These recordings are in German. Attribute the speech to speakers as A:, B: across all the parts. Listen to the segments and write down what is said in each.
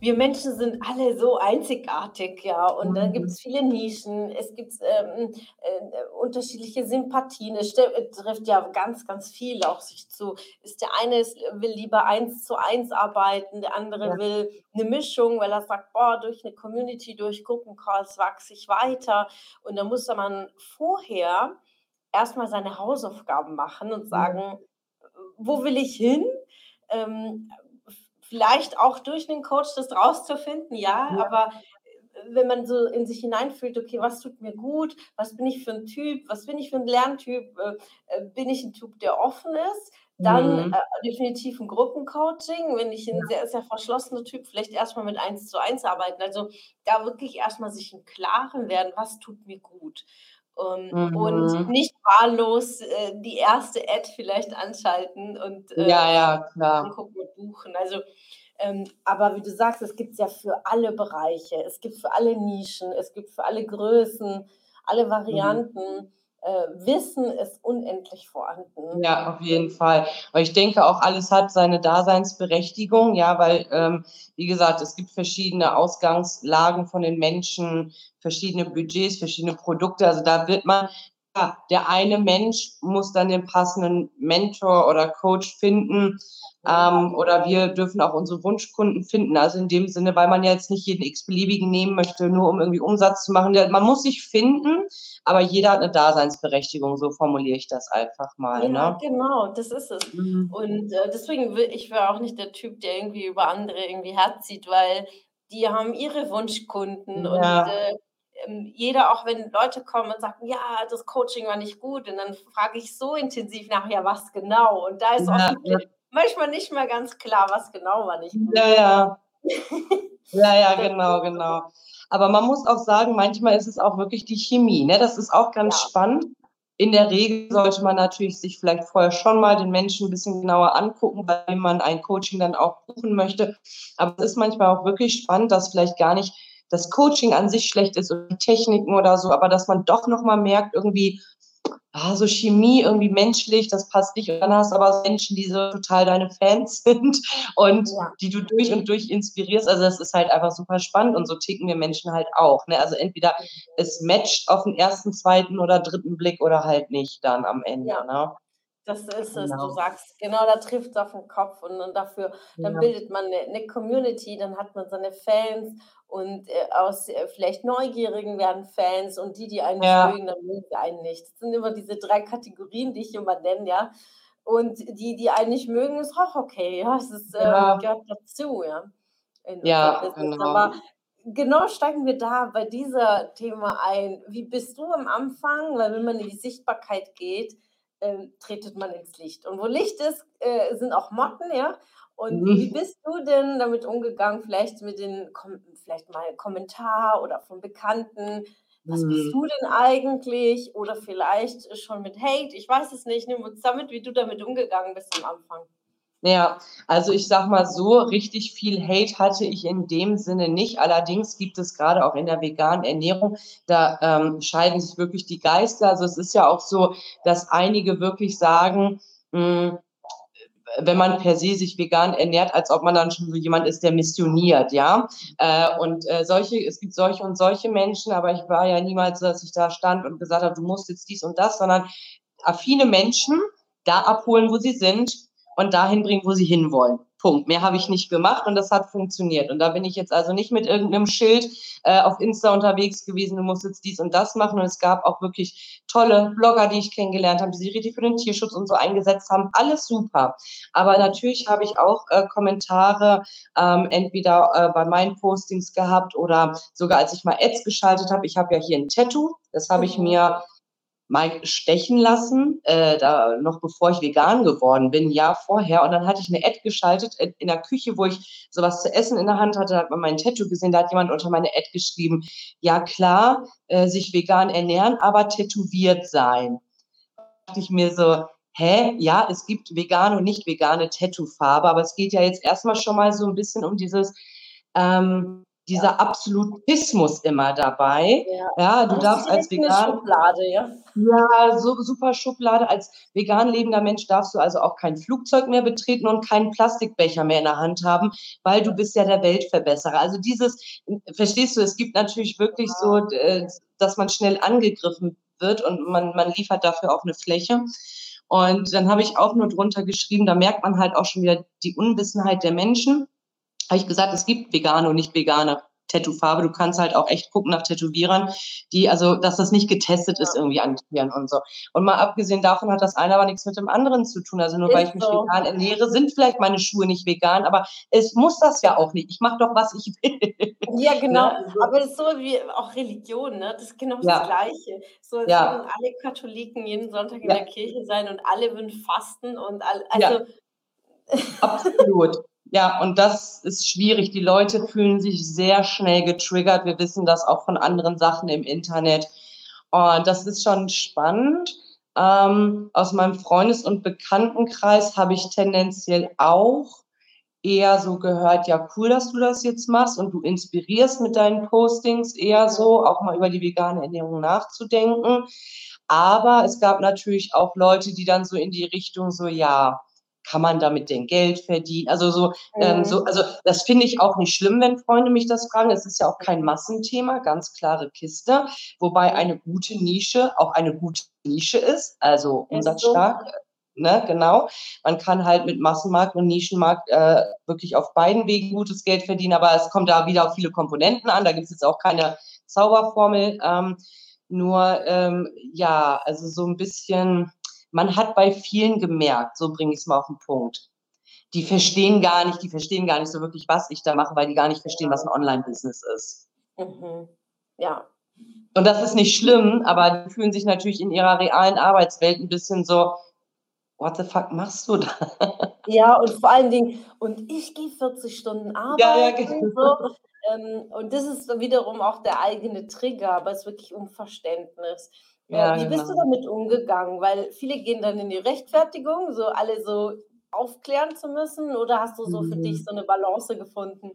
A: Wir Menschen sind alle so einzigartig, ja. Und mhm. da gibt es viele Nischen, es gibt ähm, äh, unterschiedliche Sympathien. Es trifft ja ganz, ganz viel auch sich zu. Ist der eine ist, will lieber eins zu eins arbeiten, der andere ja. will eine Mischung, weil er sagt, boah, durch eine Community, durch Gruppencalls wachse ich weiter. Und da muss man vorher erstmal seine Hausaufgaben machen und sagen, ja. wo will ich hin? Ähm, vielleicht auch durch einen Coach das rauszufinden, ja, ja. aber äh, wenn man so in sich hineinfühlt, okay, was tut mir gut, was bin ich für ein Typ, was bin ich für ein Lerntyp, äh, äh bin ich ein Typ, der offen ist, dann mhm. äh, definitiv ein Gruppencoaching. Wenn ich ein sehr, sehr verschlossener Typ, vielleicht erstmal mit eins zu eins arbeiten. Also da wirklich erstmal sich im Klaren werden, was tut mir gut. Um, ähm, mhm. Und nicht wahllos äh, die erste Ad vielleicht anschalten und
B: äh, ja, ja, klar.
A: angucken und buchen. Also, ähm, aber wie du sagst, es gibt es ja für alle Bereiche, es gibt für alle Nischen, es gibt für alle Größen, alle mhm. Varianten. Mhm Wissen ist unendlich vorhanden.
B: Ja, auf jeden Fall. Aber ich denke auch, alles hat seine Daseinsberechtigung, ja, weil, ähm, wie gesagt, es gibt verschiedene Ausgangslagen von den Menschen, verschiedene Budgets, verschiedene Produkte. Also da wird man, der eine Mensch muss dann den passenden Mentor oder Coach finden. Ähm, oder wir dürfen auch unsere Wunschkunden finden. Also in dem Sinne, weil man ja jetzt nicht jeden x-beliebigen nehmen möchte, nur um irgendwie Umsatz zu machen. Man muss sich finden, aber jeder hat eine Daseinsberechtigung, so formuliere ich das einfach mal. Ja,
A: ne? genau, das ist es. Mhm. Und äh, deswegen will ich wäre auch nicht der Typ, der irgendwie über andere irgendwie herzieht, weil die haben ihre Wunschkunden ja. und äh, jeder, auch wenn Leute kommen und sagen, ja, das Coaching war nicht gut, und dann frage ich so intensiv nach, ja, was genau? Und da ist ja, ja. manchmal nicht mal ganz klar, was genau war nicht gut.
B: Ja, ja. ja, ja, genau, genau. Aber man muss auch sagen, manchmal ist es auch wirklich die Chemie. Ne? Das ist auch ganz ja. spannend. In der Regel sollte man natürlich sich vielleicht vorher schon mal den Menschen ein bisschen genauer angucken, weil man ein Coaching dann auch buchen möchte. Aber es ist manchmal auch wirklich spannend, dass vielleicht gar nicht das Coaching an sich schlecht ist oder Techniken oder so, aber dass man doch nochmal merkt, irgendwie, ah, so Chemie, irgendwie menschlich, das passt nicht. Und dann hast du aber Menschen, die so total deine Fans sind und ja. die du durch und durch inspirierst. Also das ist halt einfach super spannend und so ticken wir Menschen halt auch. Ne? Also entweder es matcht auf den ersten, zweiten oder dritten Blick oder halt nicht dann am Ende. Ja. Ne?
A: Das ist es, genau. du sagst, genau, da trifft es auf den Kopf und, und dafür, dann ja. bildet man eine, eine, Community, dann hat man seine Fans und äh, aus äh, vielleicht Neugierigen werden Fans und die, die einen ja. mögen, dann mögen sie einen nicht. Das sind immer diese drei Kategorien, die ich immer nenne, ja. Und die, die einen nicht mögen, ist auch okay, ja. Es ist, äh, ja. gehört dazu, ja.
B: ja, genau.
A: Aber genau steigen wir da bei dieser Thema ein. Wie bist du am Anfang? Weil wenn man in die Sichtbarkeit geht, ähm, tretet man ins Licht. Und wo Licht ist, äh, sind auch Motten, ja. Und mhm. wie bist du denn damit umgegangen? Vielleicht mit den, vielleicht mal Kommentar oder von Bekannten. Was mhm. bist du denn eigentlich? Oder vielleicht schon mit Hate? Ich weiß es nicht. Nimm uns damit, wie du damit umgegangen bist am Anfang.
B: Ja, also ich sag mal so, richtig viel Hate hatte ich in dem Sinne nicht. Allerdings gibt es gerade auch in der veganen Ernährung, da ähm, scheiden sich wirklich die Geister. Also es ist ja auch so, dass einige wirklich sagen, mh, hm, wenn man per se sich vegan ernährt, als ob man dann schon so jemand ist, der missioniert, ja. Äh, und äh, solche, es gibt solche und solche Menschen, aber ich war ja niemals, dass ich da stand und gesagt habe, du musst jetzt dies und das, sondern affine Menschen da abholen, wo sie sind und dahin bringen, wo sie hinwollen. Punkt. Mehr habe ich nicht gemacht und das hat funktioniert. Und da bin ich jetzt also nicht mit irgendeinem Schild äh, auf Insta unterwegs gewesen, du musst jetzt dies und das machen. Und es gab auch wirklich tolle Blogger, die ich kennengelernt habe, die sich richtig für den Tierschutz und so eingesetzt haben. Alles super. Aber natürlich habe ich auch äh, Kommentare ähm, entweder äh, bei meinen Postings gehabt oder sogar als ich mal Ads geschaltet habe. Ich habe ja hier ein Tattoo. Das habe ich mhm. mir mal stechen lassen, äh, da noch bevor ich vegan geworden bin, Jahr vorher. Und dann hatte ich eine Ad geschaltet in der Küche, wo ich sowas zu essen in der Hand hatte, da hat man mein Tattoo gesehen, da hat jemand unter meine Ad geschrieben, ja klar, äh, sich vegan ernähren, aber tätowiert sein. Da dachte ich mir so, hä, ja, es gibt vegane und nicht vegane Tattoo-Farbe, aber es geht ja jetzt erstmal schon mal so ein bisschen um dieses, ähm, dieser. Absolutismus immer dabei. Ja, ja du darfst als vegan.
A: Schublade, ja.
B: Ja, so super Schublade. Als vegan lebender Mensch darfst du also auch kein Flugzeug mehr betreten und keinen Plastikbecher mehr in der Hand haben, weil du bist ja der Weltverbesserer. Also dieses, verstehst du, es gibt natürlich wirklich so, äh, dass man schnell angegriffen wird und man, man liefert dafür auch eine Fläche. Und dann habe ich auch nur drunter geschrieben, da merkt man halt auch schon wieder die Unwissenheit der Menschen. Habe ich gesagt, es gibt vegane und nicht vegane Tattoo-Farbe. Du kannst halt auch echt gucken nach Tätowierern, die, also, dass das nicht getestet ist irgendwie an Tieren und so. Und mal abgesehen davon hat das eine aber nichts mit dem anderen zu tun. Also nur ist weil ich mich so. vegan ernähre, sind vielleicht meine Schuhe nicht vegan, aber es muss das ja auch nicht. Ich mache doch, was ich will.
A: Ja, genau. Ne? Aber das ist so wie auch Religion, ne? Das ist genau ja. das Gleiche. So, ja. würden alle Katholiken jeden Sonntag in ja. der Kirche sein und alle würden fasten und alle, also.
B: Absolut. Ja, und das ist schwierig. Die Leute fühlen sich sehr schnell getriggert. Wir wissen das auch von anderen Sachen im Internet. Und das ist schon spannend. Ähm, aus meinem Freundes- und Bekanntenkreis habe ich tendenziell auch eher so gehört, ja, cool, dass du das jetzt machst und du inspirierst mit deinen Postings eher so, auch mal über die vegane Ernährung nachzudenken. Aber es gab natürlich auch Leute, die dann so in die Richtung so, ja, kann man damit denn Geld verdienen? Also so, mhm. ähm, so, also das finde ich auch nicht schlimm, wenn Freunde mich das fragen. Es ist ja auch kein Massenthema, ganz klare Kiste, wobei eine gute Nische auch eine gute Nische ist, also umsatzstark. So. Ne, genau. Man kann halt mit Massenmarkt und Nischenmarkt äh, wirklich auf beiden Wegen gutes Geld verdienen, aber es kommt da wieder auf viele Komponenten an. Da gibt es jetzt auch keine Zauberformel. Ähm, nur ähm, ja, also so ein bisschen man hat bei vielen gemerkt, so bringe ich es mal auf den Punkt, die verstehen gar nicht, die verstehen gar nicht so wirklich, was ich da mache, weil die gar nicht verstehen, was ein Online-Business ist.
A: Mhm. Ja.
B: Und das ist nicht schlimm, aber die fühlen sich natürlich in ihrer realen Arbeitswelt ein bisschen so, what the fuck machst du da?
A: Ja, und vor allen Dingen, und ich gehe 40 Stunden arbeiten. Ja, ja, genau. So. Ähm, und das ist wiederum auch der eigene Trigger, aber es ist wirklich Unverständnis. Ja, wie bist du genau. damit umgegangen? Weil viele gehen dann in die Rechtfertigung, so alle so aufklären zu müssen, oder hast du so für dich mhm. so eine Balance gefunden?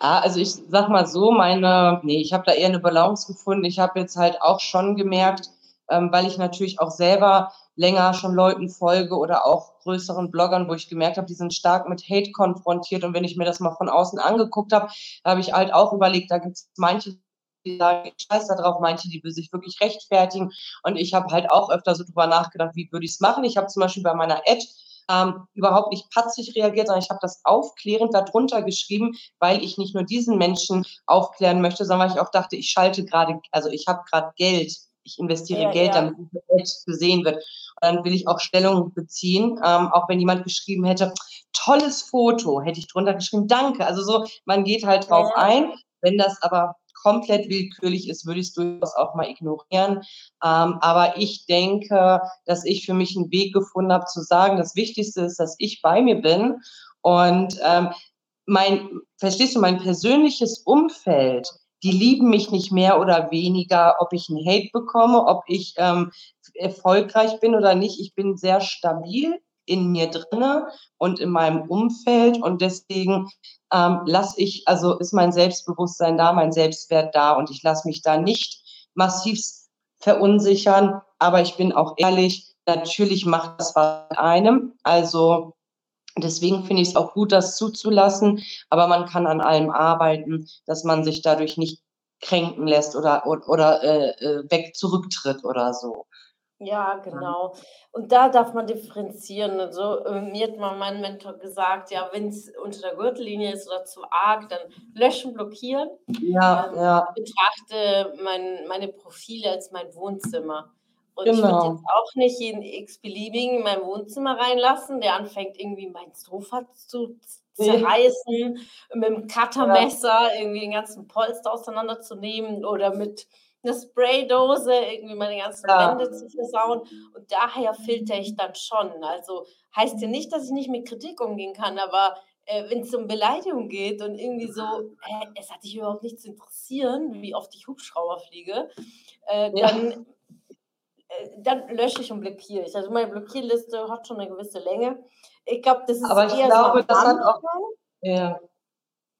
B: Ah, also ich sag mal so, meine, nee, ich habe da eher eine Balance gefunden. Ich habe jetzt halt auch schon gemerkt, ähm, weil ich natürlich auch selber länger schon Leuten folge oder auch größeren Bloggern, wo ich gemerkt habe, die sind stark mit Hate konfrontiert. Und wenn ich mir das mal von außen angeguckt habe, habe ich halt auch überlegt, da gibt es manche, die sagen, ich scheiß da drauf, manche, die will sich wirklich rechtfertigen. Und ich habe halt auch öfter so drüber nachgedacht, wie würde ich es machen. Ich habe zum Beispiel bei meiner Ad ähm, überhaupt nicht patzig reagiert, sondern ich habe das aufklärend darunter geschrieben, weil ich nicht nur diesen Menschen aufklären möchte, sondern weil ich auch dachte, ich schalte gerade, also ich habe gerade Geld, ich investiere ja, Geld, ja. damit das gesehen wird. Und dann will ich auch Stellung beziehen, ähm, auch wenn jemand geschrieben hätte, tolles Foto, hätte ich drunter geschrieben, danke. Also so, man geht halt drauf ja. ein. Wenn das aber komplett willkürlich ist, würde ich es durchaus auch mal ignorieren. Ähm, aber ich denke, dass ich für mich einen Weg gefunden habe, zu sagen, das Wichtigste ist, dass ich bei mir bin. Und ähm, mein, verstehst du, mein persönliches Umfeld, die lieben mich nicht mehr oder weniger, ob ich einen Hate bekomme, ob ich ähm, erfolgreich bin oder nicht. Ich bin sehr stabil in mir drinne und in meinem Umfeld. Und deswegen ähm, lasse ich, also ist mein Selbstbewusstsein da, mein Selbstwert da. Und ich lasse mich da nicht massiv verunsichern, aber ich bin auch ehrlich, natürlich macht das was mit einem, also deswegen finde ich es auch gut, das zuzulassen, aber man kann an allem arbeiten, dass man sich dadurch nicht kränken lässt oder, oder, oder äh, äh weg zurücktritt oder so.
A: Ja, genau. Und da darf man differenzieren. Also, äh, mir hat mal mein Mentor gesagt, ja, wenn es unter der Gürtellinie ist oder zu arg, dann löschen, blockieren.
B: Ja, Ähm, ja.
A: ich betrachte mein meine Profile als mein Wohnzimmer. Und ich würde jetzt genau. auch nicht jeden x-beliebigen in mein Wohnzimmer reinlassen, der anfängt, irgendwie mein Sofa zu zerreißen, mit dem. Cuttermesser irgendwie den ganzen Polster auseinanderzunehmen oder mit eine Spraydose, irgendwie meine ganzen ja. Wände zu versauen. Und daher filter ich dann schon. Also heißt ja nicht, dass ich nicht mit Kritik umgehen kann, aber äh, wenn es um Beleidigung geht und irgendwie so, äh, es hat dich überhaupt nicht zu interessieren, wie oft ich Hubschrauber fliege, äh, dann äh, dann lösche ich und blockiere ich. Also meine Blockierliste hat schon eine gewisse Länge. Ich glaube, das ist
B: Aber ich
A: eher
B: glaube,
A: so
B: das hat auch ja,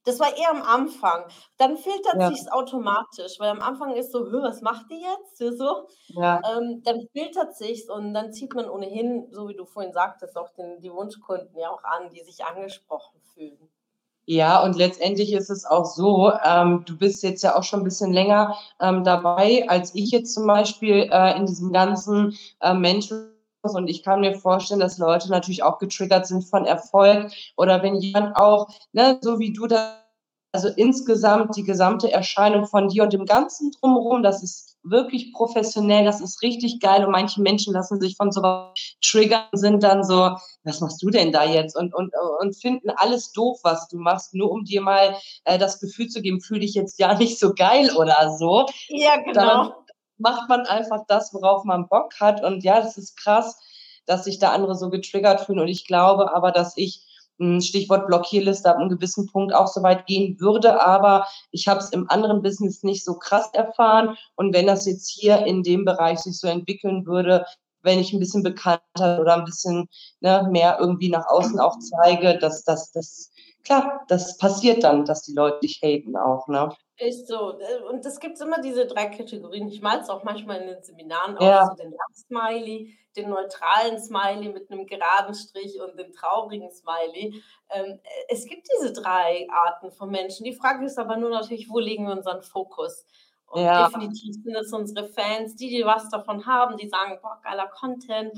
A: Das war eher am Anfang. Dann filtert
B: ja,
A: sich's automatisch, weil am Anfang ist so: „Hö, was macht die jetzt?“ Ja, so.
B: ja.
A: Ähm, dann filtert sich's und dann zieht man ohnehin, so wie du vorhin sagtest, auch den die Wunschkunden ja auch an, die sich angesprochen fühlen.
B: Ja, und letztendlich ist es auch so, ähm, du bist jetzt ja auch schon 'n bisschen länger, ähm, dabei als ich jetzt zum Beispiel, äh, in diesem ganzen, äh, Menschen und ich kann mir vorstellen, dass Leute natürlich auch getriggert sind von Erfolg oder wenn jemand auch, ne, so wie du da also insgesamt die gesamte Erscheinung von dir und dem Ganzen Drumherum, das ist wirklich professionell, das ist richtig geil und manche Menschen lassen sich von so was triggern, sind dann so: „Was machst du denn da jetzt?“ Und und und finden alles doof, was du machst, nur um dir mal, äh, das Gefühl zu geben: „Fühle dich jetzt ja nicht so geil“ oder so.
A: Ja,
B: Dann
A: genau.
B: Macht man einfach das, worauf man Bock hat. Und ja, das ist krass, dass sich da andere so getriggert fühlen. Und ich glaube aber, dass ich, hm, Stichwort Blockierliste, ab 'nem gewissen Punkt auch so weit gehen würde, aber ich habe es im anderen Business nicht so krass erfahren. Und wenn das jetzt hier in dem Bereich sich so entwickeln würde, wenn ich 'n bisschen bekannter oder 'n bisschen, ne, mehr irgendwie nach außen auch zeige, dass dass das klar, das passiert dann, dass die Leute dich haten auch, ne?
A: Ist so. Äh, und es gibt immer diese 3 Kategorien. Ich male es auch manchmal in den Seminaren aus, so
B: Ja.
A: den Lachsmiley, den neutralen Smiley mit 'nem geraden Strich und den traurigen Smiley. Ähm, äh, es gibt diese 3 Arten von Menschen. Die Frage ist aber nur natürlich, wo legen wir unseren Fokus? Und
B: Ja.
A: definitiv sind es unsere Fans, die, die was davon haben, die sagen: „Boah, geiler Content.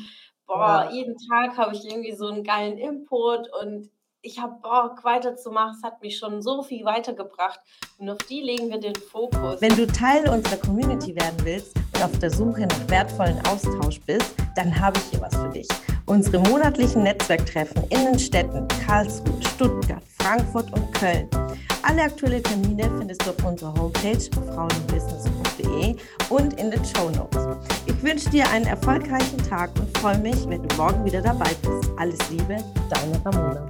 A: Boah,
B: Ja.
A: jeden Tag habe ich irgendwie so 'n geilen Input und ich habe Bock weiterzumachen. Es hat mich schon so viel weitergebracht.“ Und auf die legen wir den Fokus.
C: Wenn du Teil unserer Community werden willst und auf der Suche nach wertvollen Austausch bist, dann habe ich hier was für dich. Unsere monatlichen Netzwerktreffen in den Städten Karlsruhe, Stuttgart, Frankfurt und Köln. Alle aktuellen Termine findest du auf unserer Homepage frauenbusiness.de und in den Shownotes. Ich wünsche dir einen erfolgreichen Tag und freue mich, wenn du morgen wieder dabei bist. Alles Liebe, deine Ramona.